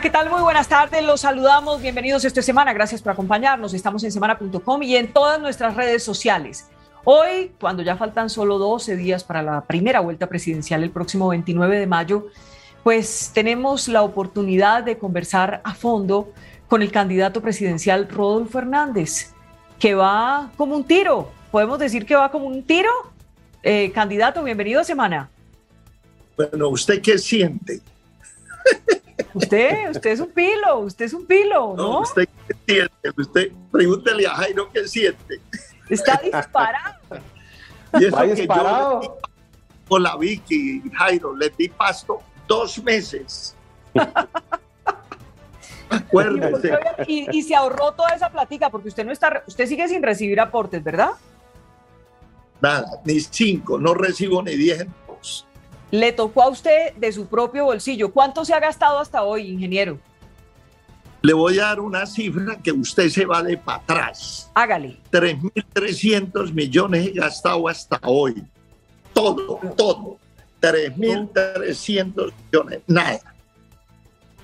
¿qué tal? Muy buenas tardes, los saludamos, bienvenidos esta semana, gracias por acompañarnos, estamos en semana.com y en todas nuestras redes sociales. Hoy, cuando ya faltan solo 12 días para la primera vuelta presidencial el próximo 29 de mayo, pues tenemos la oportunidad de conversar a fondo con el candidato presidencial Rodolfo Hernández, que va como un tiro, podemos decir que va como un tiro. Eh, candidato, bienvenido a semana. Bueno, ¿usted qué siente? Usted, usted es un pilo, usted es un pilo, ¿no? ¿Usted qué siente? Usted pregúntele a Jairo qué siente. Está disparado. Y eso que disparado. yo con la Vicky y Jairo le di pasto dos meses. Acuérdese. Y, y, se ahorró toda esa platica porque usted no está, usted sigue sin recibir aportes, ¿verdad? Nada, ni cinco, no recibo ni diez le tocó a usted de su propio bolsillo. ¿Cuánto se ha gastado hasta hoy, ingeniero? Le voy a dar una cifra que usted se va de para atrás. Hágale. 3.300 millones he gastado hasta hoy. Todo, todo. 3.300 millones, nada.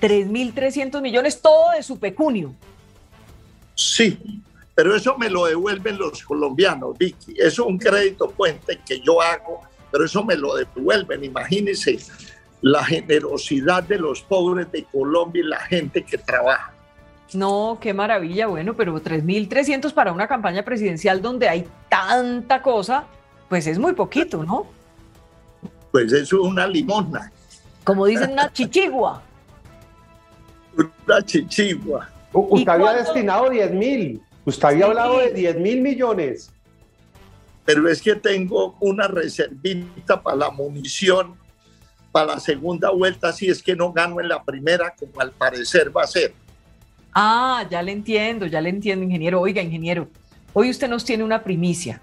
3.300 millones, todo de su pecunio. Sí, pero eso me lo devuelven los colombianos, Vicky. Eso es un crédito puente que yo hago pero eso me lo devuelven. Imagínense la generosidad de los pobres de Colombia y la gente que trabaja. No, qué maravilla, bueno, pero 3.300 para una campaña presidencial donde hay tanta cosa, pues es muy poquito, ¿no? Pues eso es una limosna. Como dicen, una chichigua. Una chichigua. Usted había destinado 10 mil. Usted había hablado de 10 mil millones pero es que tengo una reservita para la munición para la segunda vuelta si es que no gano en la primera, como al parecer va a ser. Ah, ya le entiendo, ya le entiendo, ingeniero. Oiga, ingeniero, hoy usted nos tiene una primicia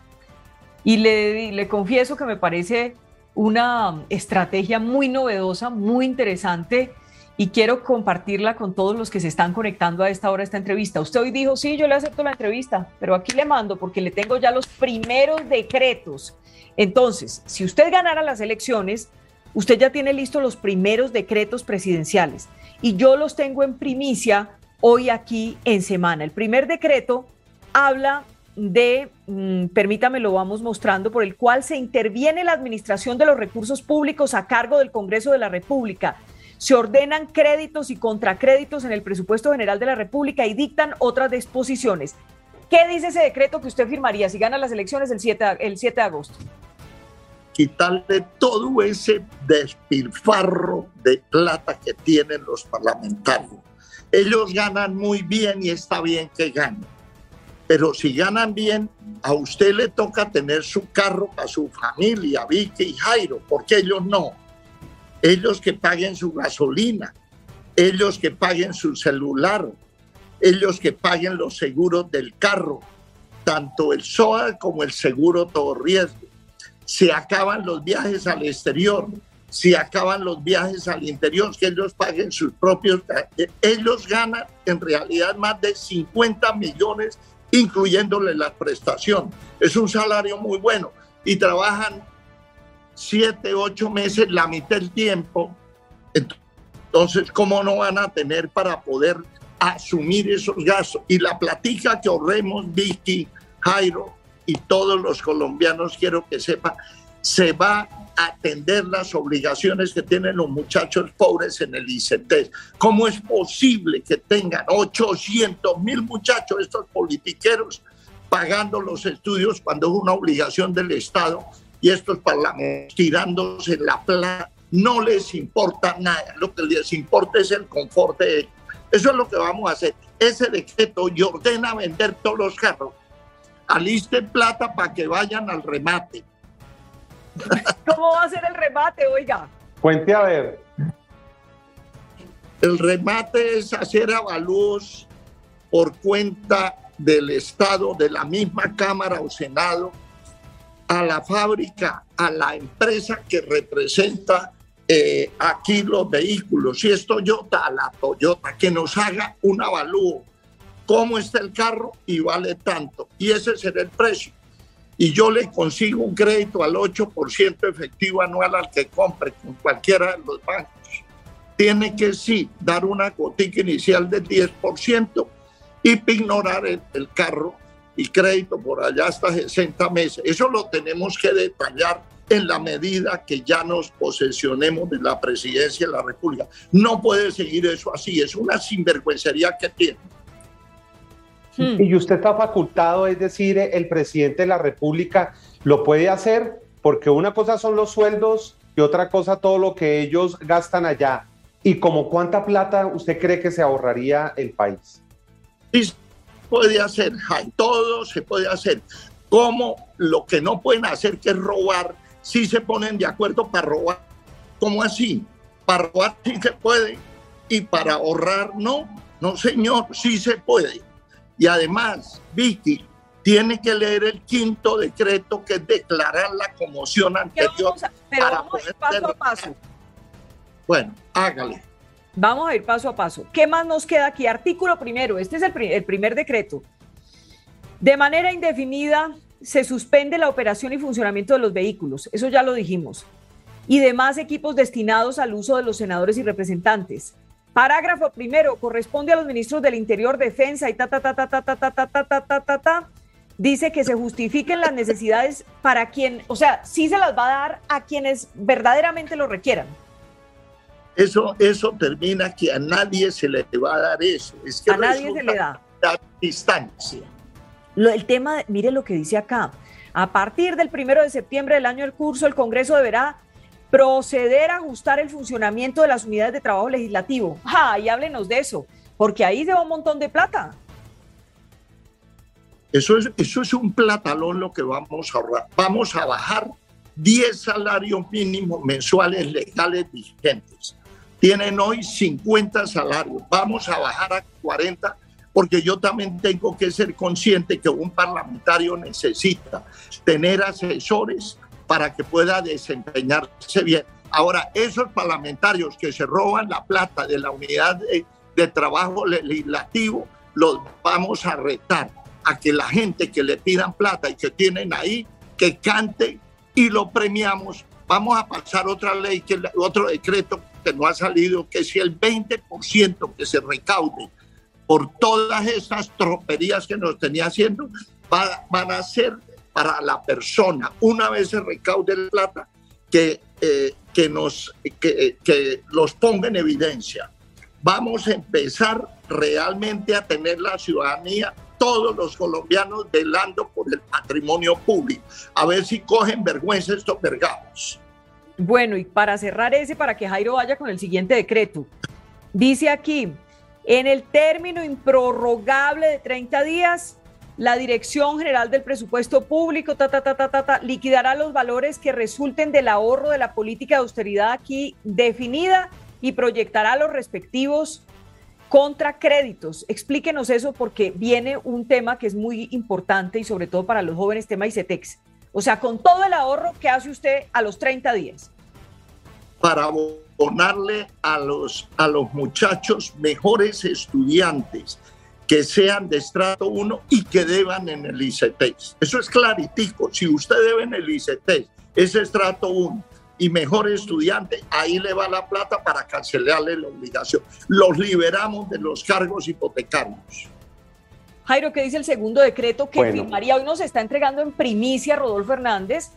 y le, le confieso que me parece una estrategia muy novedosa, muy interesante y quiero compartirla con todos los que se están conectando a esta hora esta entrevista. Usted hoy dijo, sí, yo le acepto la entrevista, pero aquí le mando porque le tengo ya los primeros decretos. Entonces, si usted ganara las elecciones, usted ya tiene listos los primeros decretos presidenciales y yo los tengo en primicia hoy aquí en semana. El primer decreto habla de, mm, permítame, lo vamos mostrando, por el cual se interviene la administración de los recursos públicos a cargo del Congreso de la República se ordenan créditos y contracréditos en el presupuesto general de la República y dictan otras disposiciones. ¿Qué dice ese decreto que usted firmaría si gana las elecciones el 7, el 7 de agosto? Quitarle todo ese despilfarro de plata que tienen los parlamentarios. Ellos ganan muy bien y está bien que ganen. Pero si ganan bien, a usted le toca tener su carro a su familia, Vicky y Jairo, porque ellos no ellos que paguen su gasolina, ellos que paguen su celular, ellos que paguen los seguros del carro, tanto el SOA como el seguro todo riesgo. Se acaban los viajes al exterior, si acaban los viajes al interior, que ellos paguen sus propios... Ellos ganan en realidad más de 50 millones, incluyéndole la prestación. Es un salario muy bueno y trabajan siete, ocho meses, la mitad del tiempo. Entonces, ¿cómo no van a tener para poder asumir esos gastos? Y la platica que ahorremos, Vicky, Jairo y todos los colombianos, quiero que sepan, se va a atender las obligaciones que tienen los muchachos pobres en el ICT. ¿Cómo es posible que tengan 800 mil muchachos, estos politiqueros, pagando los estudios cuando es una obligación del Estado y estos parlamentos tirándose la plata, no les importa nada, lo que les importa es el confort de ellos. Eso es lo que vamos a hacer. Ese decreto y ordena vender todos los carros. Alisten plata para que vayan al remate. ¿Cómo va a ser el remate, oiga? Cuente a ver. El remate es hacer avalúos por cuenta del Estado, de la misma Cámara o Senado, a la fábrica, a la empresa que representa eh, aquí los vehículos, si es Toyota, a la Toyota, que nos haga un avalúo, cómo está el carro y vale tanto. Y ese será el precio. Y yo le consigo un crédito al 8% efectivo anual al que compre con cualquiera de los bancos. tiene que sí dar una cotica inicial del 10% y ignorar el, el carro y crédito por allá hasta 60 meses. Eso lo tenemos que detallar en la medida que ya nos posesionemos de la presidencia de la República. No puede seguir eso así, es una sinvergüencería que tiene. Hmm. Y usted está facultado, es decir, el presidente de la República lo puede hacer porque una cosa son los sueldos y otra cosa todo lo que ellos gastan allá. ¿Y como cuánta plata usted cree que se ahorraría el país? Sí, puede hacer, todo se puede hacer. Como lo que no pueden hacer, que es robar, si se ponen de acuerdo para robar. ¿Cómo así? Para robar sí se puede y para ahorrar no. No, señor, sí se puede. Y además, Vicky, tiene que leer el quinto decreto que es declarar la conmoción anterior. pero vamos a ir paso a paso. Bueno, hágale. Vamos a ir paso a paso. ¿Qué más nos queda aquí? Artículo primero, este es el, primer decreto. De manera indefinida se suspende la operación y funcionamiento de los vehículos, eso ya lo dijimos, y demás equipos destinados al uso de los senadores y representantes. Parágrafo primero, corresponde a los ministros del Interior, Defensa y ta, ta, ta, ta, ta, ta, ta, ta, ta, ta, ta, ta, ta, dice que se justifiquen las necesidades para quien, o sea, sí se las va a dar a quienes verdaderamente lo requieran. Eso, eso termina que a nadie se le va a dar eso. Es que a nadie se le da. La distancia. el tema, mire lo que dice acá. A partir del primero de septiembre del año del curso, el Congreso deberá proceder a ajustar el funcionamiento de las unidades de trabajo legislativo. ¡Ah! Y háblenos de eso, porque ahí se va un montón de plata. Eso es, eso es un platalón lo que vamos a ahorrar. Vamos a bajar 10 salarios mínimos mensuales legales vigentes. Tienen hoy 50 salarios. Vamos a bajar a 40 porque yo también tengo que ser consciente que un parlamentario necesita tener asesores para que pueda desempeñarse bien. Ahora, esos parlamentarios que se roban la plata de la unidad de, de trabajo legislativo, los vamos a retar a que la gente que le pidan plata y que tienen ahí, que cante y lo premiamos. Vamos a pasar otra ley, que otro decreto que no ha salido, que si el 20% que se recaude por todas esas troperías que nos tenía haciendo, van a ser para la persona, una vez se recaude la plata, que, eh, que, nos, que, que los ponga en evidencia. Vamos a empezar realmente a tener la ciudadanía todos los colombianos velando por el patrimonio público. A ver si cogen vergüenza estos vergados. Bueno, y para cerrar ese, para que Jairo vaya con el siguiente decreto, dice aquí, en el término improrrogable de 30 días, la Dirección General del Presupuesto Público ta, ta, ta, liquidará los valores que resulten del ahorro de la política de austeridad aquí definida y proyectará los respectivos contra créditos. Explíquenos eso porque viene un tema que es muy importante y sobre todo para los jóvenes, tema ICETEX. O sea, con todo el ahorro que hace usted a los 30 días. Para abonarle a los, a los muchachos mejores estudiantes que sean de estrato 1 y que deban en el ICETEX. Eso es claritico. Si usted debe en el ICETEX, es estrato 1 y mejor estudiante, ahí le va la plata para cancelarle la obligación. Los liberamos de los cargos hipotecarios. Jairo, ¿qué dice el segundo decreto que firmaría? Hoy nos está entregando en primicia Rodolfo Hernández,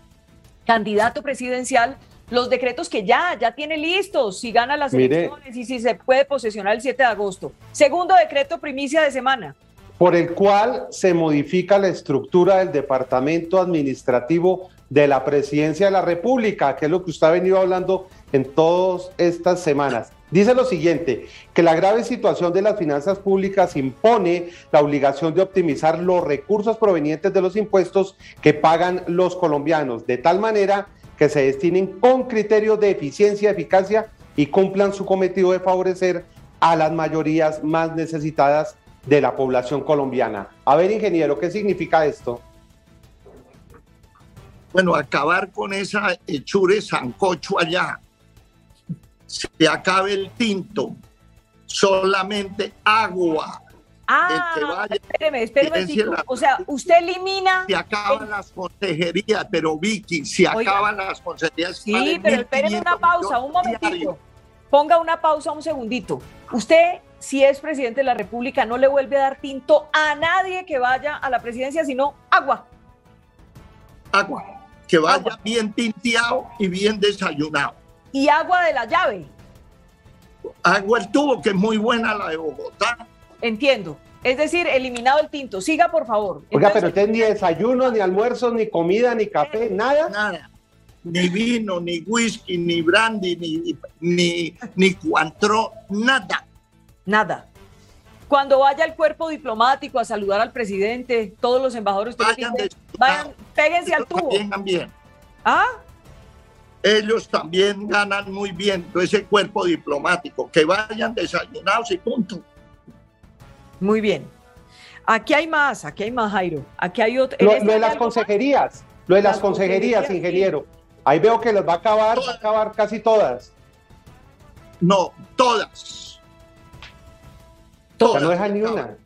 candidato presidencial, los decretos que ya, ya tiene listos, si gana las elecciones y si se puede posesionar el 7 de agosto. Segundo decreto, primicia de semana. Por el cual se modifica la estructura del departamento administrativo de la presidencia de la República, que es lo que usted ha venido hablando en todas estas semanas. Dice lo siguiente, que la grave situación de las finanzas públicas impone la obligación de optimizar los recursos provenientes de los impuestos que pagan los colombianos, de tal manera que se destinen con criterios de eficiencia, eficacia y cumplan su cometido de favorecer a las mayorías más necesitadas de la población colombiana. A ver, ingeniero, ¿qué significa esto? Bueno, acabar con esa hechure sancocho allá. Se acabe el tinto, solamente agua. Ah, espéreme, espéreme. o sea, usted elimina. Se acaban las consejerías, pero Vicky, se acaban las consejerías. Sí, pero espéreme una pausa, un momentito. ponga una pausa un segundito. Usted, si es presidente de la República, no le vuelve a dar tinto a nadie que vaya a la presidencia, sino agua. Agua, que vaya bien tinteado y bien desayunado. Y agua de la llave. Agua el tubo, que es muy buena la de Bogotá. Entiendo. Es decir, eliminado el tinto. Siga, por favor. Oiga, pero usted ni desayuno, ni almuerzo, ni comida, ni café, nada. Nada. Ni vino, ni whisky, ni brandy, ni, ni, ni cuantro, nada. Nada. Cuando vaya el cuerpo diplomático a saludar al presidente, todos los embajadores, Vayan, vayan, vayan péguense al tubo. ¿Ah? Ellos también ganan muy bien ese cuerpo diplomático. Que vayan desayunados y punto. Muy bien. Aquí hay más, aquí hay más, Jairo. Aquí hay otro. Lo, ¿En lo este de las más? consejerías, lo de las Las consejerías, consejerías, ingeniero. Ahí veo que los va a acabar, va a acabar casi todas. No, todas. Ya no deja ni una.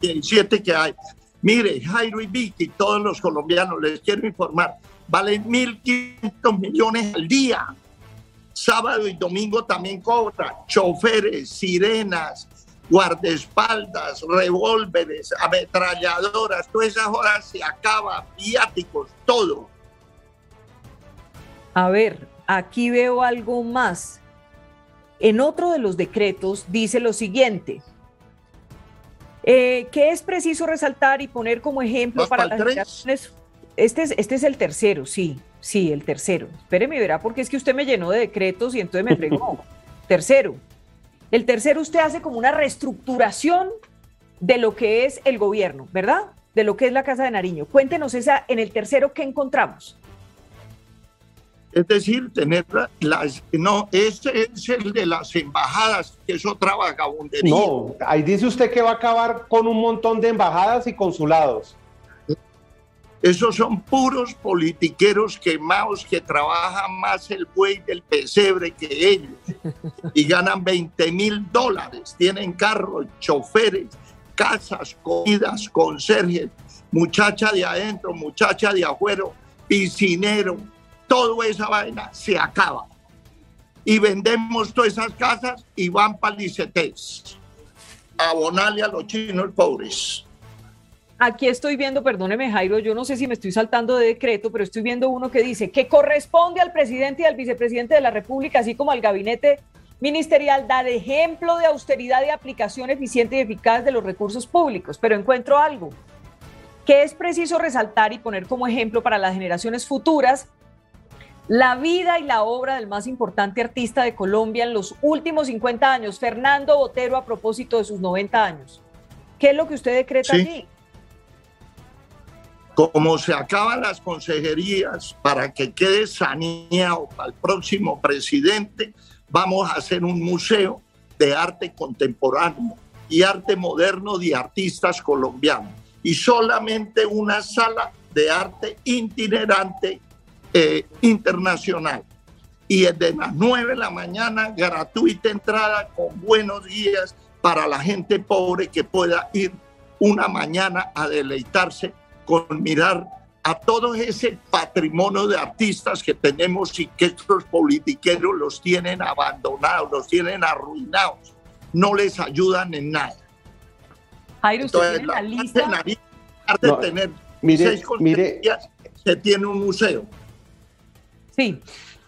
17 que hay. Mire, Jairo y Vicky, todos los colombianos, les quiero informar, valen 1.500 millones al día. Sábado y domingo también cobran choferes, sirenas, guardaespaldas, revólveres, ametralladoras, todas esas horas se acaba, viáticos, todo. A ver, aquí veo algo más. En otro de los decretos dice lo siguiente, eh, que es preciso resaltar y poner como ejemplo ¿Vas para las generaciones. Este es, este es el tercero, sí, sí, el tercero. Espéreme, verá, porque es que usted me llenó de decretos y entonces me fregó. tercero. El tercero usted hace como una reestructuración de lo que es el gobierno, ¿verdad? De lo que es la Casa de Nariño. Cuéntenos esa, en el tercero, ¿qué encontramos? Es decir, tener las... No, ese es el de las embajadas, que es otra vagabundería. No, ahí dice usted que va a acabar con un montón de embajadas y consulados. Esos son puros politiqueros quemados que trabajan más el buey del pesebre que ellos y ganan 20 mil dólares. Tienen carros, choferes, casas, comidas, conserjes, muchacha de adentro, muchacha de afuera, piscinero, toda esa vaina se acaba. Y vendemos todas esas casas y van para Licetés a abonarle a los chinos pobres. Aquí estoy viendo, perdóneme Jairo, yo no sé si me estoy saltando de decreto, pero estoy viendo uno que dice que corresponde al presidente y al vicepresidente de la República, así como al gabinete ministerial, dar ejemplo de austeridad y aplicación eficiente y eficaz de los recursos públicos. Pero encuentro algo que es preciso resaltar y poner como ejemplo para las generaciones futuras la vida y la obra del más importante artista de Colombia en los últimos 50 años, Fernando Botero, a propósito de sus 90 años. ¿Qué es lo que usted decreta Sí. allí? Como se acaban las consejerías para que quede saneado para el próximo presidente, vamos a hacer un museo de arte contemporáneo y arte moderno de artistas colombianos y solamente una sala de arte itinerante eh, internacional. Y desde las 9 de la mañana, gratuita entrada con buenos guías para la gente pobre que pueda ir una mañana a deleitarse con mirar a todo ese patrimonio de artistas que tenemos y que estos politiqueros los tienen abandonados, los tienen arruinados, no les ayudan en nada. Jairo, usted Entonces, tiene la la lista. nariz, No, de tener mire, seis mire. se tiene un museo. Sí.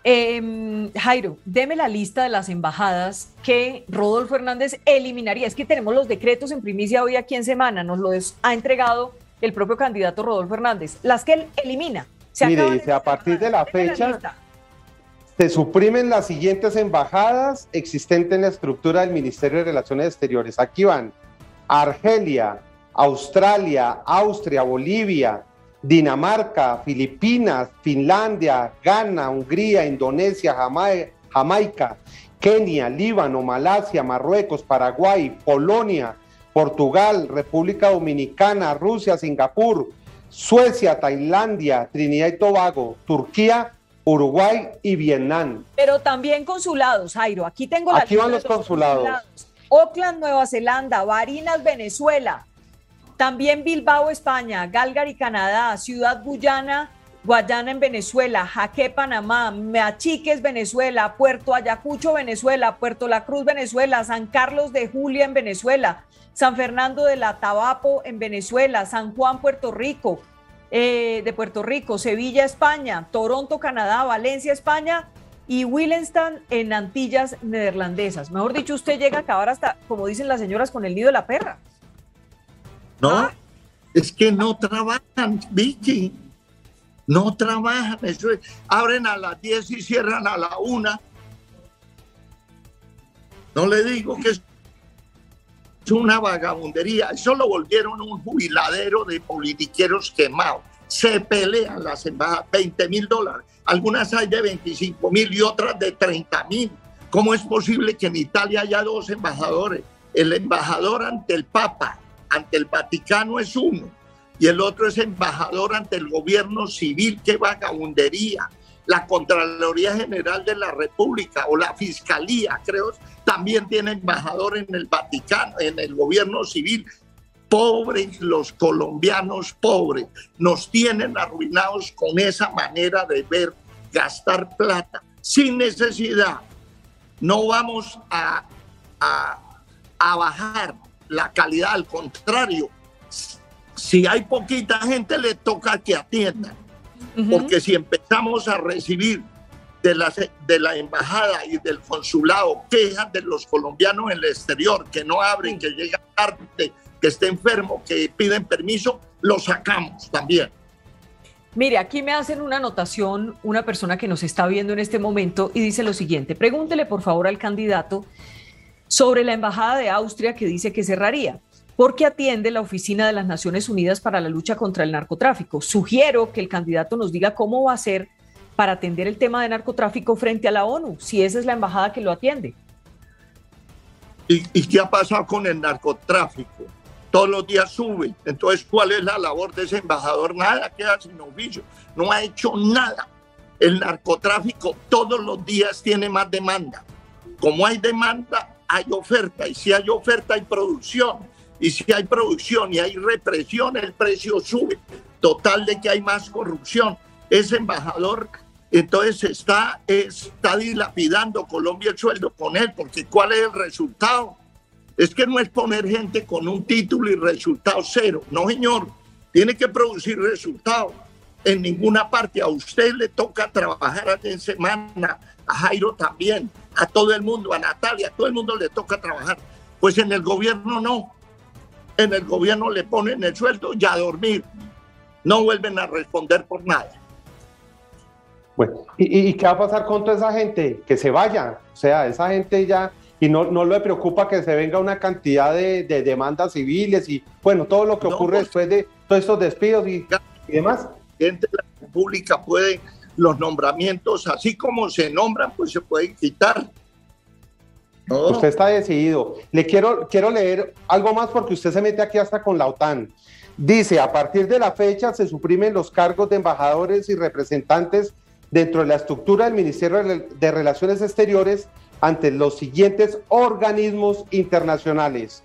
Eh, Jairo, deme la lista de las embajadas que Rodolfo Hernández eliminaría. Es que tenemos los decretos en primicia hoy aquí en semana, nos lo es- ha entregado el propio candidato Rodolfo Hernández. Las que él elimina. Se Mire, dice, a partir de la fecha. Se suprimen las siguientes embajadas existentes en la estructura del Ministerio de Relaciones Exteriores. Aquí van Argelia, Australia, Austria, Bolivia, Dinamarca, Filipinas, Finlandia, Ghana, Hungría, Indonesia, Jamai- Jamaica, Kenia, Líbano, Malasia, Marruecos, Paraguay, Polonia, Portugal, República Dominicana, Rusia, Singapur, Suecia, Tailandia, Trinidad y Tobago, Turquía, Uruguay y Vietnam. Pero también consulados, Jairo. Aquí tengo la Aquí van de los consulados. Auckland, Nueva Zelanda, Barinas, Venezuela, también Bilbao, España, Calgary, Canadá, Ciudad Guyana Guayana en Venezuela, Jaque Panamá, Meachiques Venezuela, Puerto Ayacucho Venezuela, Puerto La Cruz Venezuela, San Carlos de Julia en Venezuela, San Fernando de la Tabapo en Venezuela, San Juan Puerto Rico, eh, de Puerto Rico, Sevilla España, Toronto Canadá, Valencia España y Willemstad en Antillas Neerlandesas. Mejor dicho, usted llega a acabar hasta, como dicen las señoras, con el nido de la perra. No, ¿Ah? es que no trabajan, Vicky. No trabajan. Eso abren a las 10 y cierran a la 1. No le digo que es una vagabundería. Eso lo volvieron un jubiladero de politiqueros quemados. Se pelean las embajadas, 20 mil dólares. Algunas hay de 25 mil y otras de 30 mil. ¿Cómo es posible que en Italia haya dos embajadores? El embajador ante el Papa, ante el Vaticano es uno y el otro es embajador ante el gobierno civil, qué vagabundería. La Contraloría General de la República o la Fiscalía, creo, también tiene embajador en el Vaticano, en el gobierno civil. Pobres los colombianos, pobres, nos tienen arruinados con esa manera de ver gastar plata sin necesidad. No vamos a, a, a bajar la calidad, al contrario, si hay poquita gente, le toca que atiendan. Porque si empezamos a recibir de la, de la embajada y del consulado quejas de los colombianos en el exterior, que no abren, que llegan tarde, que esté enfermo, que piden permiso, lo sacamos también. Mire, aquí me hacen una anotación una persona que nos está viendo en este momento y dice lo siguiente, pregúntele por favor al candidato sobre la embajada de Austria que dice que cerraría porque atiende la Oficina de las Naciones Unidas para la lucha contra el narcotráfico. Sugiero que el candidato nos diga cómo va a ser para atender el tema de narcotráfico frente a la ONU, si esa es la embajada que lo atiende. ¿Y, qué ha pasado con el narcotráfico? Todos los días sube. Entonces, ¿cuál es la labor de ese embajador? Nada, queda sin oficio. No ha hecho nada. El narcotráfico todos los días tiene más demanda. Como hay demanda, hay oferta. Y si hay oferta, hay producción y si hay producción y hay represión, el precio sube. Total de que hay más corrupción. Ese embajador entonces está, está dilapidando Colombia el sueldo con él, porque ¿cuál es el resultado? Es que no es poner gente con un título y resultado cero. No, señor, tiene que producir resultados. En ninguna parte a usted le toca trabajar en semana, a Jairo también, a todo el mundo, a Natalia, a todo el mundo le toca trabajar. Pues en el gobierno no en el gobierno le ponen el sueldo y a dormir. No vuelven a responder por nada. Bueno, ¿y, qué va a pasar con toda esa gente? Que se vaya. O sea, esa gente ya, y no, no le preocupa que se venga una cantidad de, demandas civiles y, bueno, todo lo que ocurre pues, después de todos estos despidos y, y demás. Gente de la República puede, los nombramientos, así como se nombran, pues se pueden quitar. Usted está decidido. Le quiero, quiero leer algo más porque usted se mete aquí hasta con la OTAN. Dice, a partir de la fecha se suprimen los cargos de embajadores y representantes dentro de la estructura del Ministerio de Relaciones Exteriores ante los siguientes organismos internacionales.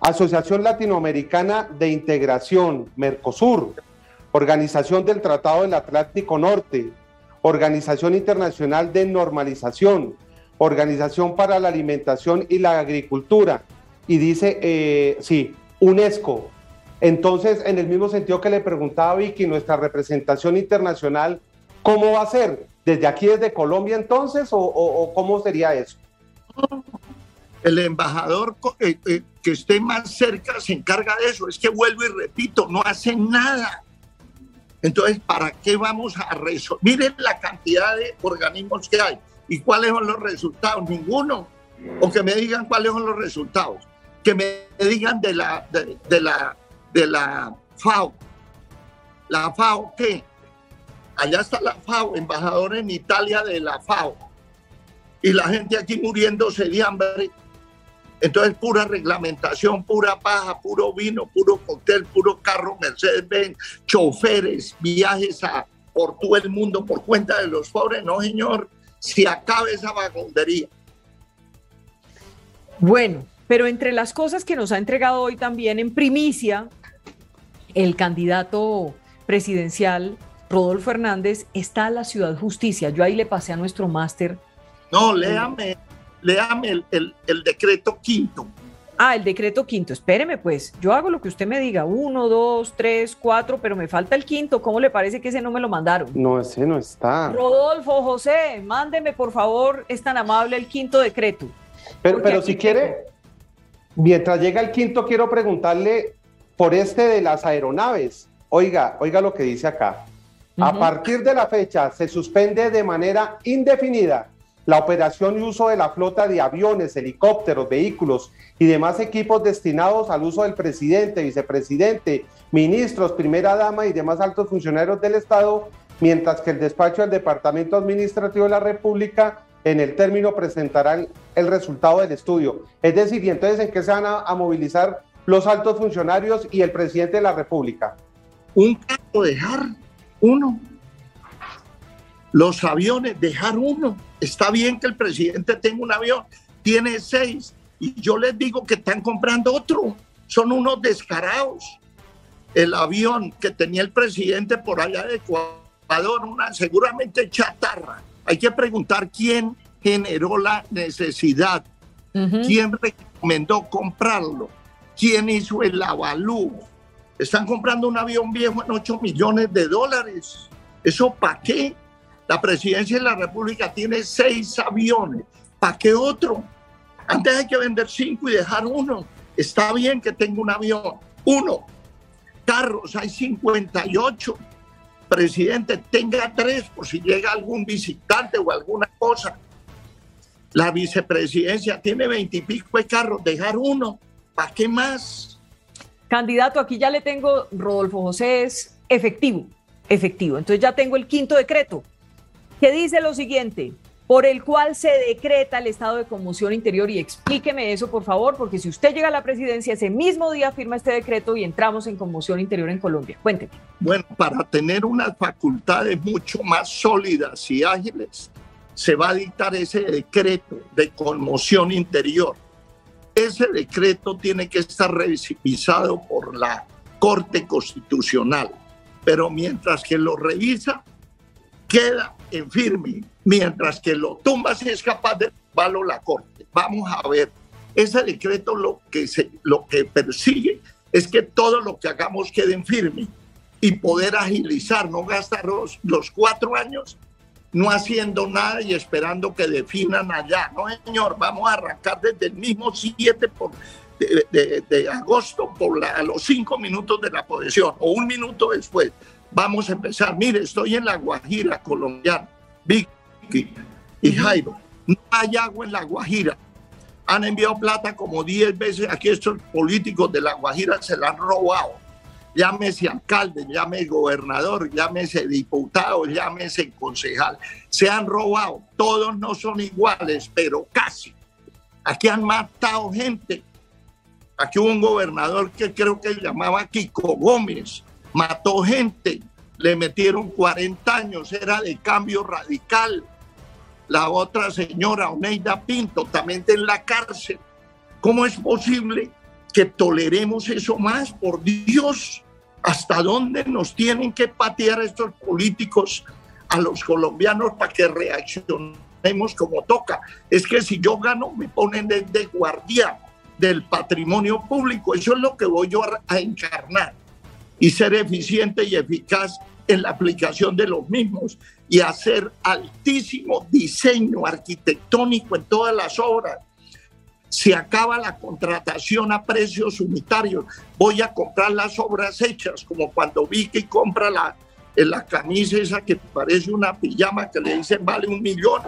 Asociación Latinoamericana de Integración, Mercosur, Organización del Tratado del Atlántico Norte, Organización Internacional de Normalización, Organización para la Alimentación y la Agricultura, y dice, eh, sí, UNESCO. Entonces, en el mismo sentido que le preguntaba Vicky, nuestra representación internacional, ¿cómo va a ser? ¿Desde aquí, desde Colombia entonces, o, cómo sería eso? El embajador eh, eh, que esté más cerca se encarga de eso. Es que vuelvo y repito, no hacen nada. Entonces, ¿para qué vamos a resolver? Miren la cantidad de organismos que hay. ¿Y cuáles son los resultados? Ninguno. O que me digan cuáles son los resultados. Que me digan de la, de, la, de la FAO. ¿La FAO qué? Allá está la FAO, embajador en Italia de la FAO. Y la gente aquí muriéndose de hambre. Entonces, pura reglamentación, pura paja, puro vino, puro cóctel, puro carro Mercedes-Benz, choferes, viajes a, por todo el mundo por cuenta de los pobres. No, señor si acabe esa vagondería. Bueno, pero entre las cosas que nos ha entregado hoy también en primicia el candidato presidencial Rodolfo Hernández, está la Ciudad Justicia. Yo ahí le pasé a nuestro máster. No, léame, léame el, el decreto quinto. Ah, el decreto quinto. Espéreme, pues. Yo hago lo que usted me diga. Uno, dos, tres, cuatro, pero me falta el quinto. ¿Cómo le parece que ese no me lo mandaron? No, ese no está. Rodolfo, José, mándeme, por favor, es tan amable el quinto decreto. Pero, pero si quiere, mientras llega el quinto, quiero preguntarle por este de las aeronaves. Oiga, oiga lo que dice acá. A partir de la fecha se suspende de manera indefinida la operación y uso de la flota de aviones, helicópteros, vehículos y demás equipos destinados al uso del presidente, vicepresidente, ministros, primera dama y demás altos funcionarios del Estado, mientras que el despacho del Departamento Administrativo de la República en el término presentarán el resultado del estudio. Es decir, ¿y entonces en qué se van a, movilizar los altos funcionarios y el presidente de la República? Un carro dejar uno. Los aviones dejar uno Está bien que el presidente tenga un avión, tiene seis, y yo les digo que están comprando otro. Son unos descarados. El avión que tenía el presidente por allá de Ecuador, una seguramente chatarra. Hay que preguntar quién generó la necesidad, quién recomendó comprarlo, quién hizo el avalú. Están comprando un avión viejo en 8 millones de dólares. ¿Eso para qué? La presidencia de la República tiene seis aviones. ¿Para qué otro? Antes hay que vender cinco y dejar uno. Está bien que tenga un avión. Uno. Carros, hay 58. Presidente, tenga tres por si llega algún visitante o alguna cosa. La vicepresidencia tiene veintipico de carros. Dejar uno. ¿Para qué más? Candidato, aquí ya le tengo, Rodolfo José, es efectivo. Efectivo. Entonces ya tengo el quinto decreto que dice lo siguiente, por el cual se decreta el estado de conmoción interior. Y explíqueme eso, por favor, porque si usted llega a la presidencia, ese mismo día firma este decreto y entramos en conmoción interior en Colombia. Cuénteme. Bueno, para tener unas facultades mucho más sólidas y ágiles, se va a dictar ese decreto de conmoción interior. Ese decreto tiene que estar revisado por la Corte Constitucional, pero mientras que lo revisa, queda en firme, mientras que lo tumba si es capaz de tumbarlo la Corte. Vamos a ver, ese decreto lo que, se, lo que persigue es que todo lo que hagamos quede en firme y poder agilizar, no gastar los, los cuatro años no haciendo nada y esperando que definan allá. No, señor, vamos a arrancar desde el mismo 7 por, de, agosto por a los cinco minutos de la posesión o un minuto después. Vamos a empezar. Mire, estoy en la Guajira colombiana. Vicky y Jairo. No hay agua en la Guajira. Han enviado plata como 10 veces. Aquí estos políticos de la Guajira se la han robado. Llámese alcalde, llámese gobernador, llámese diputado, llámese concejal. Se han robado. Todos no son iguales, pero casi. Aquí han matado gente. Aquí hubo un gobernador que creo que llamaba Kiko Gómez mató gente, le metieron 40 años, era de cambio radical. La otra señora, Oneida Pinto, también en la cárcel. ¿Cómo es posible que toleremos eso más? Por Dios, ¿hasta dónde nos tienen que patear estos políticos a los colombianos para que reaccionemos como toca? Es que si yo gano, me ponen de, de guardia del patrimonio público. Eso es lo que voy a encarnar y ser eficiente y eficaz en la aplicación de los mismos y hacer altísimo diseño arquitectónico en todas las obras. Se acaba la contratación a precios unitarios. Voy a comprar las obras hechas, como cuando vi que compra la, la camisa esa que parece una pijama que le dicen vale un millón.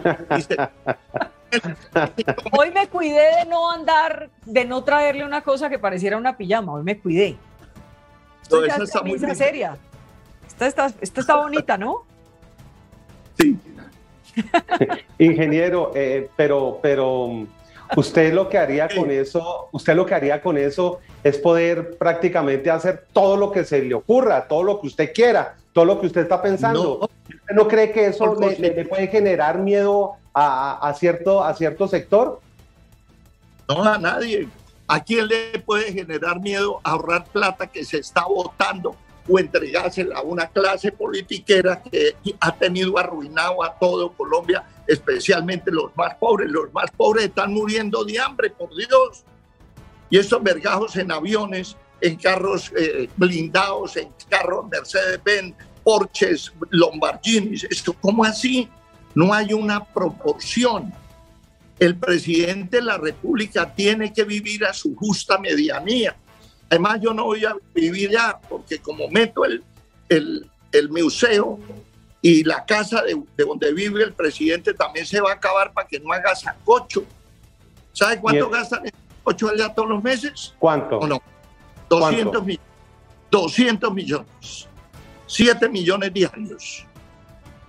Hoy me cuidé de no andar, de no traerle una cosa que pareciera una pijama. Hoy me cuidé esta está muy seria. Esta está, bonita, ¿no? Sí. Ingeniero, eh, pero, pero usted lo que haría con eso, usted lo que haría con eso es poder prácticamente hacer todo lo que se le ocurra, todo lo que usted quiera, todo lo que usted está pensando. No, ¿Usted no cree que eso le, puede generar miedo a, cierto, a cierto sector? No, a nadie. ¿A quién le puede generar miedo ahorrar plata que se está votando o entregársela a una clase politiquera que ha tenido arruinado a todo Colombia, especialmente los más pobres. Los más pobres están muriendo de hambre, por Dios. Y estos vergajos en aviones, en carros eh, blindados, en carros Mercedes-Benz, Porsches, Lamborghinis, esto, ¿cómo así? No hay una proporción. El presidente de la República tiene que vivir a su justa medianía. Además, yo no voy a vivir ya, porque como meto el, el, el museo y la casa de, de, donde vive el presidente también se va a acabar para que no haga sacocho. ¿Sabe cuánto gastan en sacocho allá todos los meses? ¿Cuánto? ¿O no? 200 millones. 200 millones. 7 millones diarios.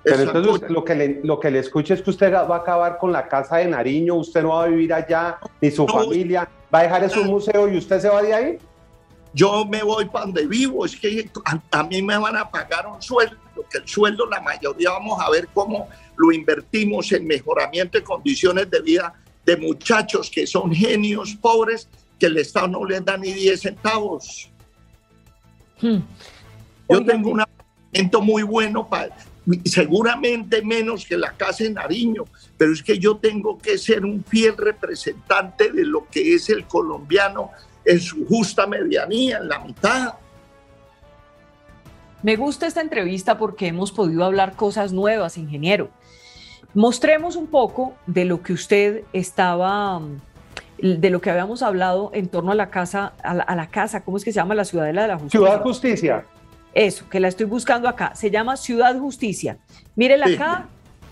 Pero entonces lo que, le, lo que le escucho es que usted va a acabar con la casa de Nariño, usted no va a vivir allá, ni su no, familia, va a dejar eso un museo y usted se va de ahí. Yo me voy para donde vivo, es que a, a, mí me van a pagar un sueldo, que el sueldo la mayoría vamos a ver cómo lo invertimos en mejoramiento de condiciones de vida de muchachos que son genios pobres que el Estado no les da ni 10 centavos. Hmm. Yo Oigan, tengo un apartamento muy bueno para seguramente menos que la casa en Nariño, pero es que yo tengo que ser un fiel representante de lo que es el colombiano en su justa medianía, en la mitad. Me gusta esta entrevista porque hemos podido hablar cosas nuevas, ingeniero. Mostremos un poco de lo que usted estaba, de lo que habíamos hablado en torno a la casa, a la, a la casa, ¿cómo es que se llama? La Ciudadela de la Justicia. Ciudad Justicia. Eso, que la estoy buscando acá. Se llama Ciudad Justicia. Mírela sí. acá.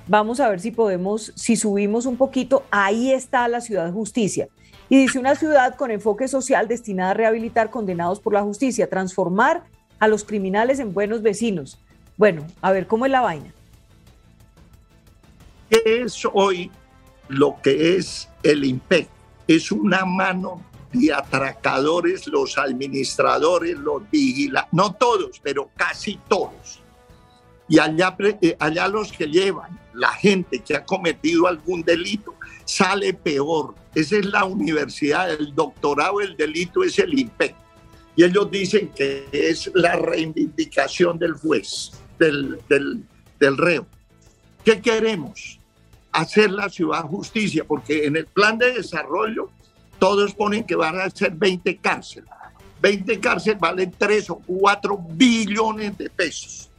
Vamos a ver si podemos, si subimos un poquito. Ahí está la Ciudad Justicia. Y dice una ciudad con enfoque social destinada a rehabilitar condenados por la justicia, transformar a los criminales en buenos vecinos. Bueno, a ver cómo es la vaina. ¿Qué es hoy lo que es el IMPEC? Es una mano de atracadores, los administradores, los vigilantes, no todos, pero casi todos. Y allá, eh, allá los que llevan, la gente que ha cometido algún delito, sale peor. Esa es la universidad, el doctorado del delito es el IMPEC. Y ellos dicen que es la reivindicación del juez, del, del, del reo. ¿Qué queremos? Hacer la ciudad justicia, porque en el plan de desarrollo todos ponen que van a ser 20 cárceles. 20 cárceles valen 3 o 4 billones de pesos.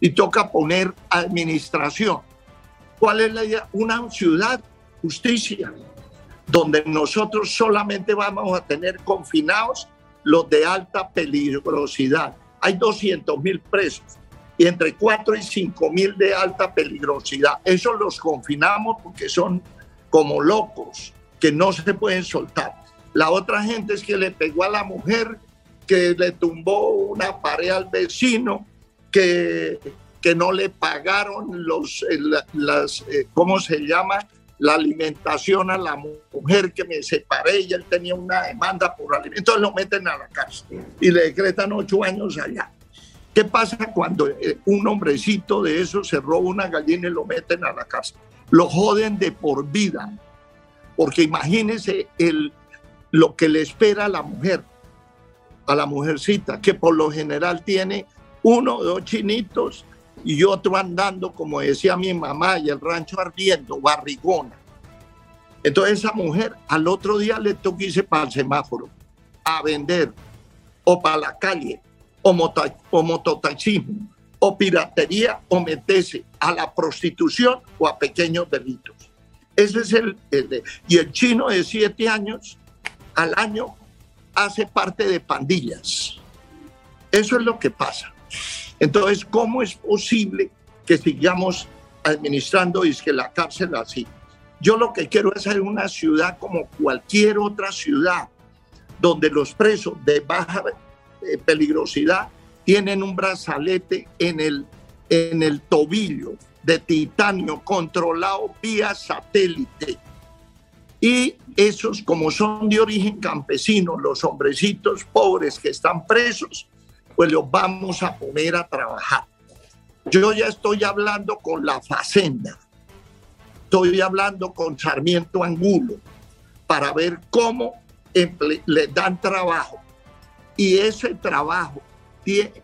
Y toca poner administración. ¿Cuál es la idea? Una ciudad, justicia, donde nosotros solamente vamos a tener confinados los de alta peligrosidad. Hay 200 mil presos y entre 4 y 5 mil de alta peligrosidad. Esos los confinamos porque son como locos que no se pueden soltar. La otra gente es que le pegó a la mujer, que le tumbó una pared al vecino, que, que no le pagaron los, las, eh, ¿cómo se llama? La alimentación a la mujer que me separé y él tenía una demanda por alimento, entonces lo meten a la cárcel y le decretan ocho años allá. ¿Qué pasa cuando eh, un hombrecito de eso se roba una gallina y lo meten a la cárcel? Lo joden de por vida porque imagínense el, lo que le espera a la mujer, a la mujercita, que por lo general tiene uno o dos chinitos y otro andando, como decía mi mamá, y el rancho ardiendo, barrigona. Entonces esa mujer al otro día le toca irse para el semáforo a vender, o para la calle, o, moto, o mototaxismo, o piratería, o meterse a la prostitución o a pequeños delitos. Ese es el, y el chino de siete años al año hace parte de pandillas. Eso es lo que pasa. Entonces, ¿cómo es posible que sigamos administrando y es que la cárcel así? Yo lo que quiero es hacer una ciudad como cualquier otra ciudad, donde los presos de baja eh, peligrosidad tienen un brazalete en el, en el tobillo de titanio controlado vía satélite. Y esos, como son de origen campesino, los hombrecitos pobres que están presos, pues los vamos a poner a trabajar. Yo ya estoy hablando con la Facenda, estoy hablando con Sarmiento Angulo para ver cómo les dan trabajo. Y ese trabajo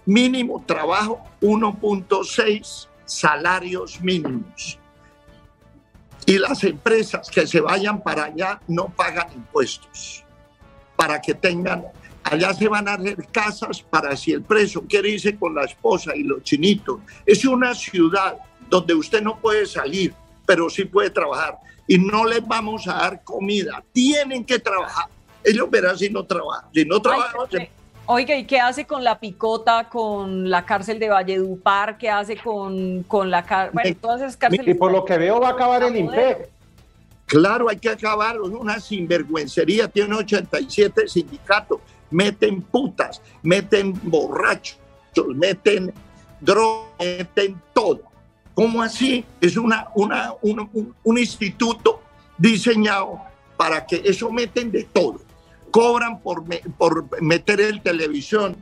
mínimo trabajo 1.6 salarios mínimos. Y las empresas que se vayan para allá no pagan impuestos para que tengan, allá se van a hacer casas para si el preso quiere irse con la esposa y los chinitos. Es una ciudad donde usted no puede salir, pero sí puede trabajar. Y no les vamos a dar comida, tienen que trabajar. Ellos verán si no trabajan. Si no trabajan, Oiga, ¿y qué hace con la picota, con la cárcel de Valledupar? ¿Qué hace con, con la cárcel? Bueno, todas esas cárceles. Y por lo que veo va a acabar el IMPEC. Claro, hay que acabar, una sinvergüencería. Tiene 87 sindicatos, meten putas, meten borrachos, meten drogas, meten todo. ¿Cómo así? Es una, una, un, un instituto diseñado para que eso meten de todo cobran por, por meter el televisión,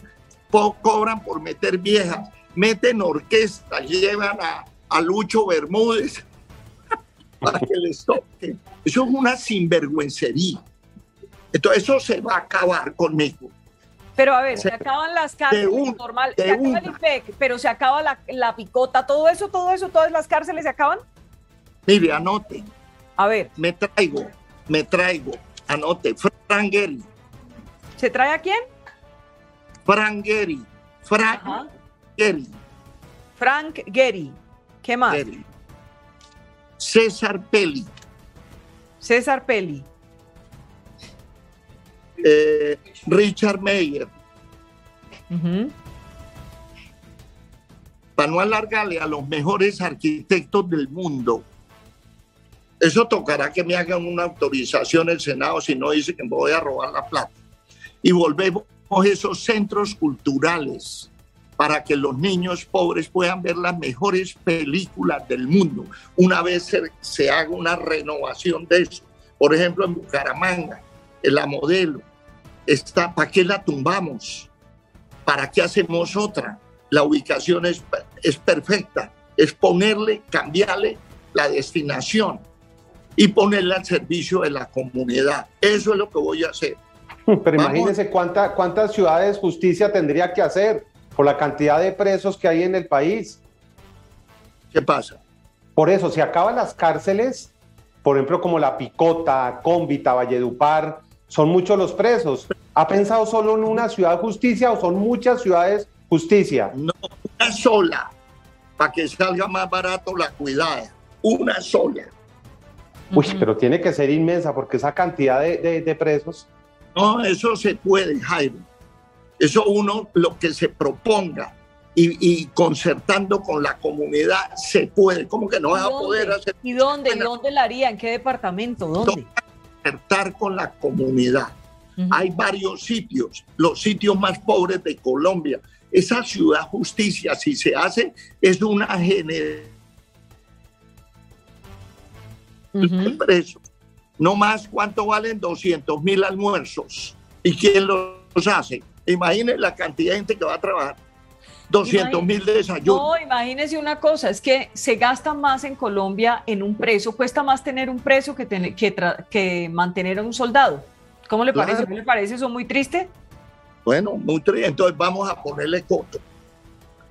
cobran por meter viejas, meten orquesta, llevan a, a Lucho Bermúdez para que les toque. Eso es una sinvergüencería. Entonces eso se va a acabar conmigo. Pero a ver, se, acaban las cárceles normal, se acaba el IPEC, pero se acaba la, la, picota, todo eso, todo eso, todas las cárceles se acaban. Mire, anote. A ver. Me traigo, me traigo Anote, Frank Gehry. ¿Se trae a quién? Frank Gehry. Frank Gehry. Frank Gehry. ¿Qué más? César Pelli. César Pelli. Eh, Richard Meyer. Para no alargarle a los mejores arquitectos del mundo, eso tocará que me hagan una autorización el Senado si no dice que me voy a robar la plata. Y volvemos a esos centros culturales para que los niños pobres puedan ver las mejores películas del mundo. Una vez se, haga una renovación de eso. Por ejemplo, en Bucaramanga, en la modelo, está, ¿para qué la tumbamos? ¿Para qué hacemos otra? La ubicación es, es perfecta, es ponerle, cambiarle la destinación y ponerla al servicio de la comunidad. Eso es lo que voy a hacer. Pero imagínense cuánta, cuántas ciudades justicia tendría que hacer por la cantidad de presos que hay en el país. ¿Qué pasa? Por eso, si acaban las cárceles, por ejemplo, como La Picota, Cómbita, Valledupar, son muchos los presos. ¿Ha pensado solo en una ciudad justicia o son muchas ciudades justicia? No, una sola, para que salga más barato la cuidada. Una sola. Uy, pero tiene que ser inmensa porque esa cantidad de, presos. No, eso se puede, Jairo. Eso uno lo que se proponga y, concertando con la comunidad se puede. ¿Cómo que no va a poder hacer? ¿Y dónde? ¿Y dónde la haría? ¿En qué departamento? ¿Dónde? Concertar con la comunidad. Hay varios sitios, los sitios más pobres de Colombia. Esa ciudad justicia, si se hace, es una generación no más cuánto valen 200 mil almuerzos. ¿Y quién los hace? Imaginen la cantidad de gente que va a trabajar. 200 mil desayunos. No, imagínese una cosa, es que se gasta más en Colombia en un preso, cuesta más tener un preso que, que, que mantener a un soldado. ¿Cómo le parece? ¿No le parece eso muy triste? Bueno, muy triste, entonces vamos a ponerle coto.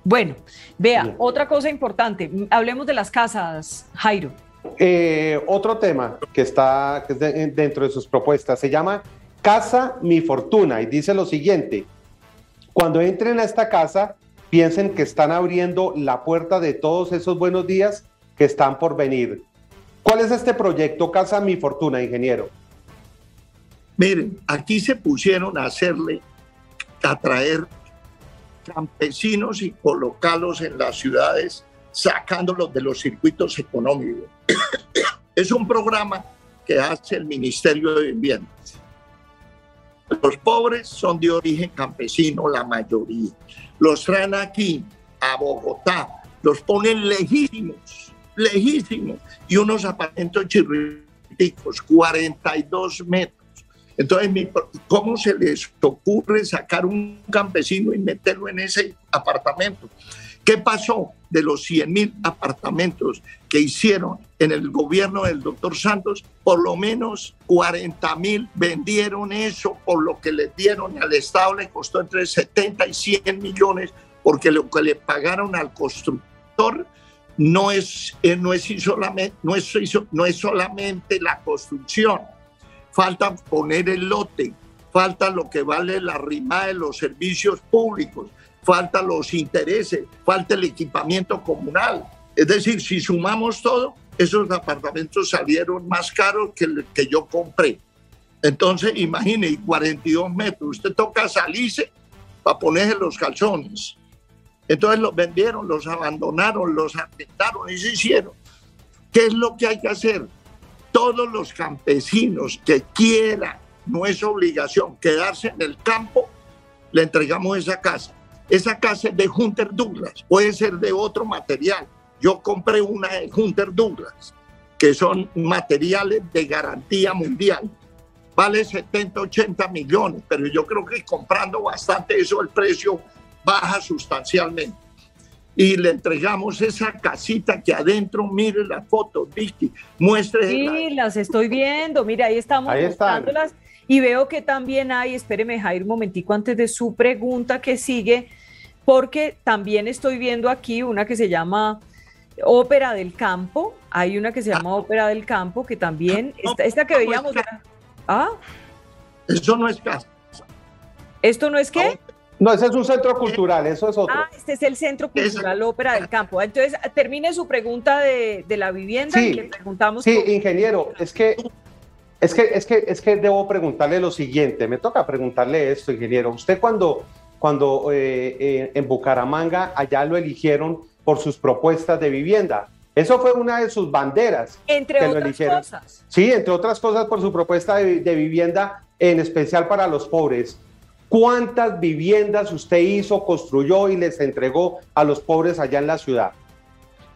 Bueno, vea, otra cosa importante, hablemos de las casas, Jairo. Eh, otro tema que está dentro de sus propuestas se llama Casa Mi Fortuna y dice lo siguiente, cuando entren a esta casa, piensen que están abriendo la puerta de todos esos buenos días que están por venir. ¿Cuál es este proyecto Casa Mi Fortuna, ingeniero? Miren, aquí se pusieron a hacerle, a traer campesinos y colocarlos en las ciudades sacándolos de los circuitos económicos. es un programa que hace el Ministerio de Vivienda. Los pobres son de origen campesino, la mayoría. Los traen aquí, a Bogotá, los ponen lejísimos, lejísimos, y unos apartamentos chirriticos, 42 metros. Entonces, ¿cómo se les ocurre sacar un campesino y meterlo en ese apartamento? ¿Qué pasó de los 100 mil apartamentos que hicieron en el gobierno del doctor Santos? Por lo menos 40 mil vendieron eso por lo que le dieron al Estado le costó entre 70 y 100 millones porque lo que le pagaron al constructor no es, eh, no es, no es, no es solamente la construcción, falta poner el lote, falta lo que vale la rima de los servicios públicos, falta los intereses, falta el equipamiento comunal. Es decir, si sumamos todo, esos apartamentos salieron más caros que el que yo compré. Entonces, imagine, 42 metros, usted toca salirse para ponerse los calzones. Entonces los vendieron, los abandonaron, los afectaron y se hicieron. ¿Qué es lo que hay que hacer? Todos los campesinos que quieran, no es obligación, quedarse en el campo, le entregamos esa casa. Esa casa es de Hunter Douglas, puede ser de otro material. Yo compré una de Hunter Douglas, que son materiales de garantía mundial. Vale 70, 80 millones, pero yo creo que comprando bastante eso el precio baja sustancialmente. Y le entregamos esa casita que adentro, mire la foto, Vicky, muestre. Sí, las estoy viendo, mire, ahí estamos ahí mostrándolas. Y veo que también hay, espéreme Jair un momentico antes de su pregunta que sigue, porque también estoy viendo aquí una que se llama Ópera del Campo, hay una que se llama ah. Ópera del Campo, que también, esta, que veíamos... ¿Ah? Eso no es casa. ¿Esto no es qué? No, ese es un centro cultural, eso es otro. Ah, este es el Centro Cultural Ópera del Campo. Entonces, termine su pregunta de, la vivienda y le preguntamos. Sí, ingeniero, es que es que, es, que, es que debo preguntarle lo siguiente, me toca preguntarle esto, ingeniero. Usted cuando, cuando eh, eh, en Bucaramanga allá lo eligieron por sus propuestas de vivienda, eso fue una de sus banderas. Entre otras cosas. Sí, entre otras cosas por su propuesta de, de vivienda, en especial para los pobres. ¿Cuántas viviendas usted hizo, construyó y les entregó a los pobres allá en la ciudad?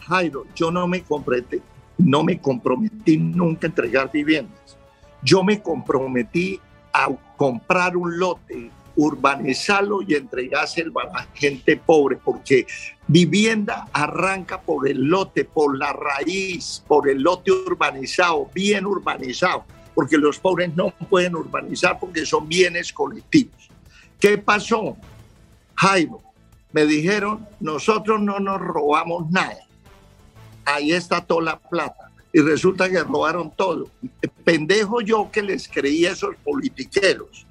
Jairo, yo no me comprometí, no me comprometí nunca a entregar viviendas. Yo me comprometí a comprar un lote, urbanizarlo y entregárselo a la gente pobre, porque vivienda arranca por el lote, por la raíz, por el lote urbanizado, bien urbanizado, porque los pobres no pueden urbanizar porque son bienes colectivos. ¿Qué pasó? Jairo, me dijeron, nosotros no nos robamos nada. Ahí está toda la plata. Y resulta que robaron todo. Pendejo yo que les creía a esos politiqueros.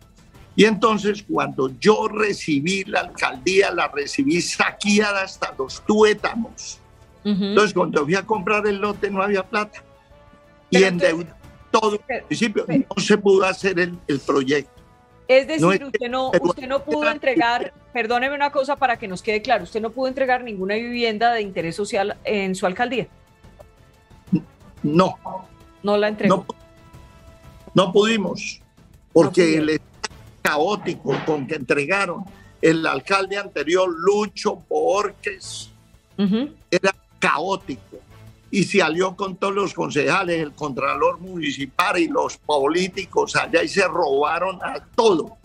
Y entonces cuando yo recibí la alcaldía, la recibí saqueada hasta los tuétanos. Entonces cuando fui a comprar el lote no había plata. y en todo el principio no se pudo hacer el proyecto. Es decir, usted, no, usted no pudo entregar, perdóneme una cosa para que nos quede claro, usted no pudo entregar ninguna vivienda de interés social en su alcaldía. No. No la entregó. No, pudimos, porque el caótico con que entregaron el alcalde anterior, Lucho Borges, era caótico y se alió con todos los concejales, el contralor municipal y los políticos allá y se robaron a todo,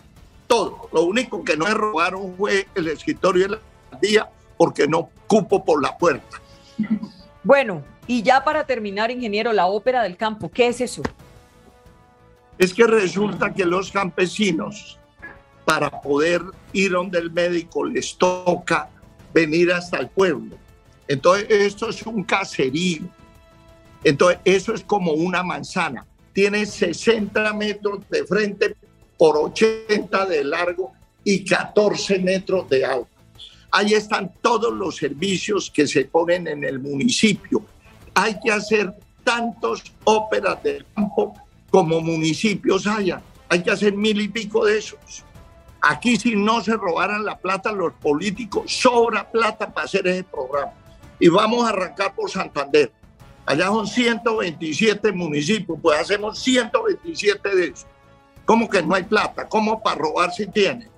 todo. Lo único que no se robaron fue el escritorio de la día porque no cupo por la puerta. Bueno, y ya para terminar, ingeniero, la ópera del campo, ¿qué es eso? Es que resulta que los campesinos, para poder ir donde el médico, les toca venir hasta el pueblo entonces, esto es un caserío. Entonces, eso es como una manzana. Tiene 60 metros de frente por 80 de largo y 14 metros de alto. Ahí están todos los servicios que se ponen en el municipio. Hay que hacer tantos óperas del campo como municipios haya. Hay que hacer mil y pico de esos. Aquí si no se robaran la plata los políticos, sobra plata para hacer ese programa y vamos a arrancar por Santander. Allá son 127 municipios, pues hacemos 127 de esos. ¿Cómo que no hay plata? ¿Cómo para robar si tiene?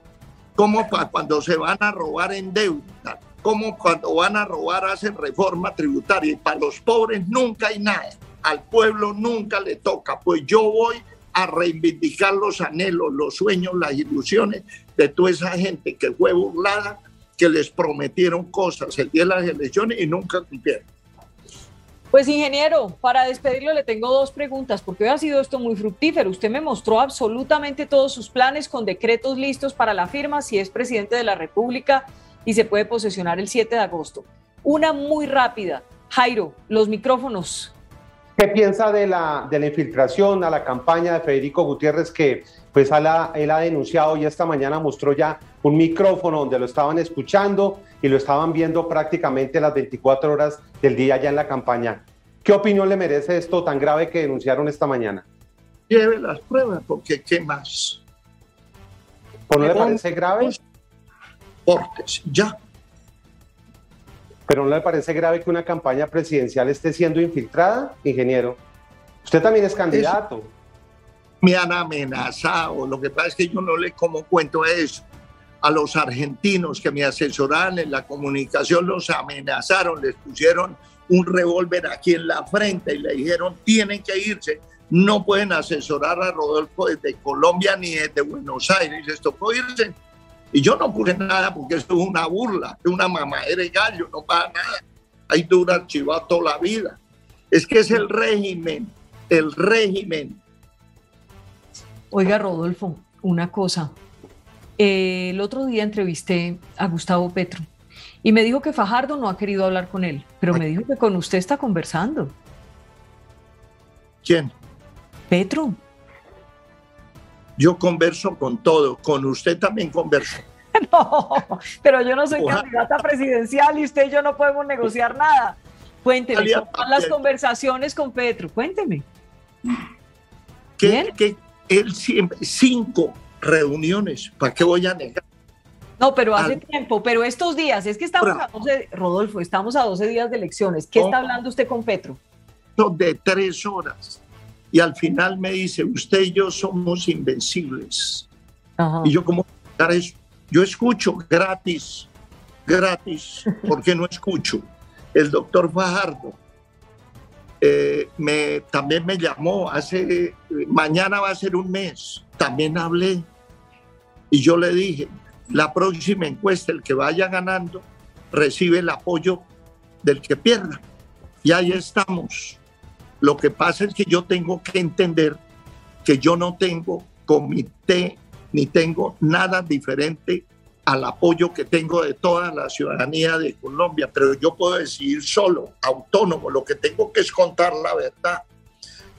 ¿Cómo para cuando se van a robar en deuda? ¿Cómo cuando van a robar hacen reforma tributaria? Y para los pobres nunca hay nada. Al pueblo nunca le toca. Pues yo voy a reivindicar los anhelos, los sueños, las ilusiones de toda esa gente que fue burlada que les prometieron cosas el día de las elecciones y nunca cumplieron. Pues ingeniero, para despedirlo le tengo dos preguntas, porque hoy ha sido esto muy fructífero. Usted me mostró absolutamente todos sus planes con decretos listos para la firma si es presidente de la República y se puede posesionar el 7 de agosto. Una muy rápida. Jairo, los micrófonos. ¿Qué piensa de la, de la infiltración a la campaña de Federico Gutiérrez que pues él ha, él ha denunciado y esta mañana mostró ya un micrófono donde lo estaban escuchando y lo estaban viendo prácticamente las 24 horas del día ya en la campaña? ¿Qué opinión le merece esto tan grave que denunciaron esta mañana? Lleve las pruebas, porque ¿qué más? ¿Por no le parece grave? Portes, ya. ¿Pero no le parece grave que una campaña presidencial esté siendo infiltrada, ingeniero? Usted también es candidato. Me han amenazado. Lo que pasa es que yo no le como cuento eso. A los argentinos que me asesoraban en la comunicación los amenazaron, les pusieron un revólver aquí en la frente y le dijeron tienen que irse. No pueden asesorar a Rodolfo desde Colombia ni desde Buenos Aires. Les tocó irse y yo no puse nada porque eso es una burla, es una mamadera de gallo, no pasa nada. Ahí dura archivado toda la vida. Es que es el régimen, el régimen. Oiga, Rodolfo, una cosa. Eh, el otro día entrevisté a Gustavo Petro y me dijo que Fajardo no ha querido hablar con él, pero me dijo que con usted está conversando. ¿Quién? Petro. Yo converso con todo, con usted también converso. No, pero yo no soy candidata presidencial y usted y yo no podemos negociar nada. Cuénteme, ¿cómo las conversaciones con Petro? Cuénteme. Que, que él siempre, cinco reuniones, ¿para qué voy a negar? No, pero hace tiempo, pero estos días, es que estamos a 12, Rodolfo, estamos a 12 días de elecciones. ¿Qué está hablando usted con Petro? De tres horas y al final me dice, usted y yo somos invencibles. Y yo como eso, yo escucho gratis, gratis, porque no escucho. El doctor Fajardo eh, me, también me llamó hace, mañana va a ser un mes, también hablé y yo le dije, la próxima encuesta, el que vaya ganando, recibe el apoyo del que pierda. Y ahí estamos. Lo que pasa es que yo tengo que entender que yo no tengo comité ni tengo nada diferente al apoyo que tengo de toda la ciudadanía de Colombia, pero yo puedo decidir solo, autónomo, lo que tengo que es contar la verdad.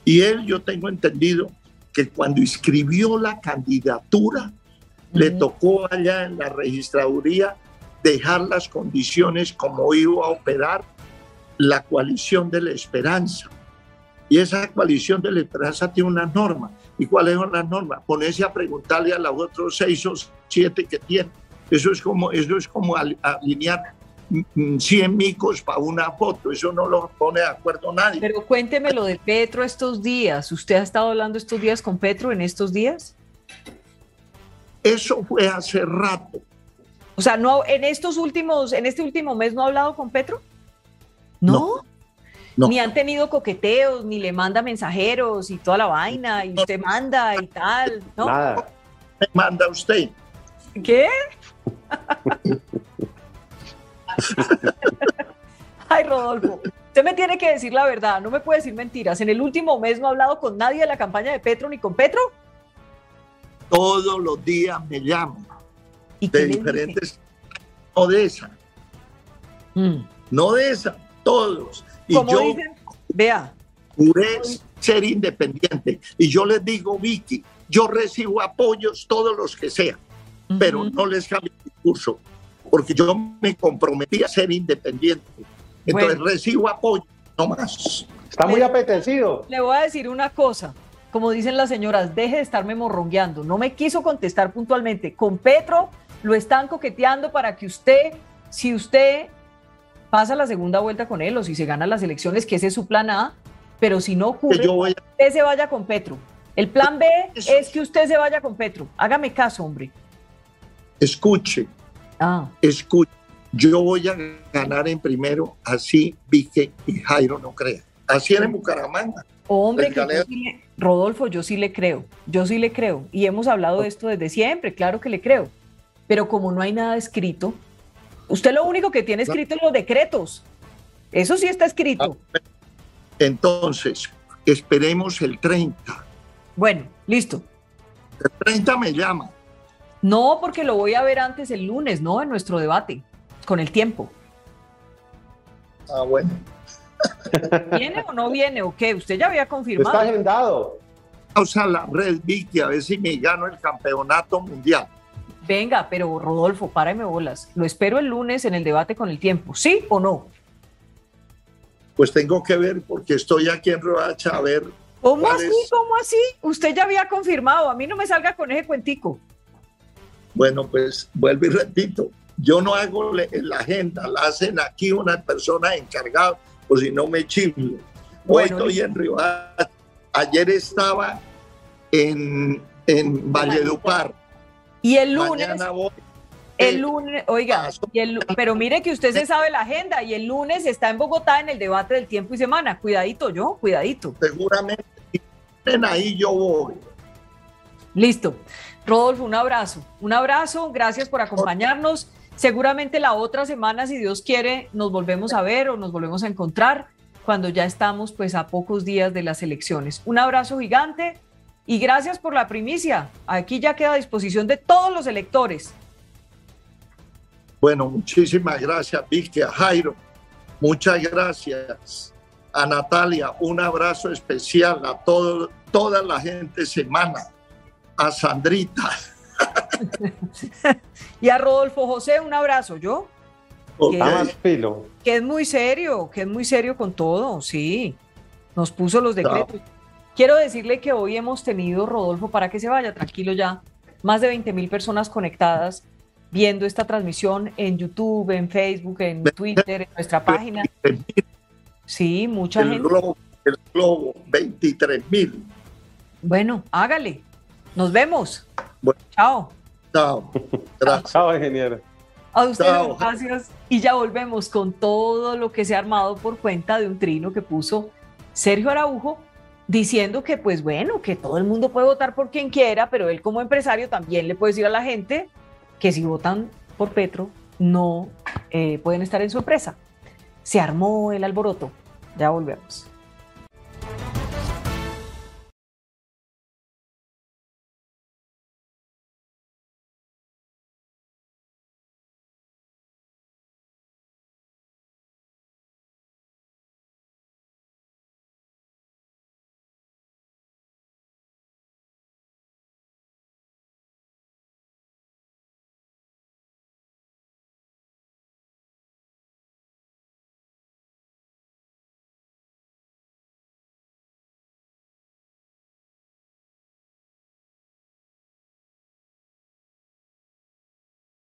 Y él, yo tengo entendido que cuando escribió la candidatura, le tocó allá en la registraduría dejar las condiciones como iba a operar la coalición de la esperanza. Y esa coalición de la esperanza tiene una norma. ¿Y cuáles son las normas? Ponerse a preguntarle a los otros seis o siete que tienen. Eso es como, eso es como alinear 100 micos para una foto, eso no lo pone de acuerdo nadie. Pero cuénteme lo de Petro estos días. ¿Usted ha estado hablando estos días con Petro en estos días? Eso fue hace rato. O sea, no en estos últimos, en este último mes no ha hablado con Petro? ¿No? Ni han tenido coqueteos, ni le manda mensajeros y toda la vaina, y usted manda y tal, ¿no? Nada. Me manda usted. ¿Qué? Ay, Rodolfo, usted me tiene que decir la verdad, no me puede decir mentiras. ¿En el último mes no ha hablado con nadie de la campaña de Petro ni con Petro? Todos los días me llaman de diferentes, no de esa, mm. no de esa, todos. Y yo dicen, vea. Juré ser independiente. Y yo les digo, Vicky, yo recibo apoyos todos los que sean, pero no les cambio el discurso, porque yo me comprometí a ser independiente. Entonces recibo apoyo, no más. Está muy apetecido. Le voy a decir una cosa. Como dicen las señoras, deje de estarme morrongueando. No me quiso contestar puntualmente. Con Petro lo están coqueteando para que usted, si usted pasa la segunda vuelta con él o si se gana las elecciones, que ese es su plan A, pero si no ocurre, usted se vaya con Petro. El plan B es que usted se vaya con Petro. Hágame caso, hombre. Escuche. Ah. Escuche. Yo voy a ganar en primero, así Vique y Jairo no crean. Así era en Bucaramanga. Hombre, Rodolfo, yo sí le creo, yo sí le creo. Y hemos hablado de esto desde siempre, claro que le creo. Pero como no hay nada escrito, Usted lo único que tiene escrito en los decretos. Eso sí está escrito. Ah, entonces, esperemos el 30. Bueno, listo. El 30 me llama. No, porque lo voy a ver antes el lunes, ¿no? En nuestro debate, con el tiempo. Ah, bueno. ¿Viene o no viene o qué? Usted ya había confirmado. Está agendado. Usa la red Vicky a ver si me gano el campeonato mundial. Venga, pero Rodolfo, párame bolas. Lo espero el lunes en el debate con el tiempo. ¿Sí o no? Pues tengo que ver porque estoy aquí en Roacha a ver. ¿Cómo así? ¿Cómo así? Usted ya había confirmado. A mí no me salga con ese cuentico. Bueno, pues vuelvo y repito. Yo no hago la agenda, la hacen aquí una persona encargada, o si no me chiflo. Hoy estoy en Riohacha. Ayer estaba en, en Valledupar. Y el lunes. El lunes, oiga, pero mire que usted se sabe la agenda y el lunes está en Bogotá en el debate del tiempo y semana. Cuidadito yo, cuidadito. Seguramente ahí yo voy. Listo. Rodolfo, un abrazo. Un abrazo, gracias por acompañarnos. Seguramente la otra semana, si Dios quiere, nos volvemos a ver o nos volvemos a encontrar cuando ya estamos pues a pocos días de las elecciones. Un abrazo gigante y gracias por la primicia. Aquí ya queda a disposición de todos los electores bueno, muchísimas gracias, Vicky, Jairo. Muchas gracias a Natalia. Un abrazo especial a todo, toda la gente semana. A Sandrita. y a Rodolfo José, un abrazo. ¿Yo? Que, que es muy serio, que es muy serio con todo, sí. Nos puso los decretos. Quiero decirle que hoy hemos tenido, Rodolfo, para que se vaya tranquilo ya, más de 20 mil personas conectadas viendo esta transmisión en YouTube, en Facebook, en Twitter, en nuestra página. Sí, mucha el gente. Globo, el globo, 23 mil. Bueno, hágale. Nos vemos. Chao. Chao. Gracias. Chao, ingeniero. A ustedes, gracias. Y ya volvemos con todo lo que se ha armado por cuenta de un trino que puso Sergio Araujo diciendo que, pues bueno, que todo el mundo puede votar por quien quiera, pero él como empresario también le puede decir a la gente que si votan por Petro no eh, pueden estar en su empresa. Se armó el alboroto. Ya volvemos.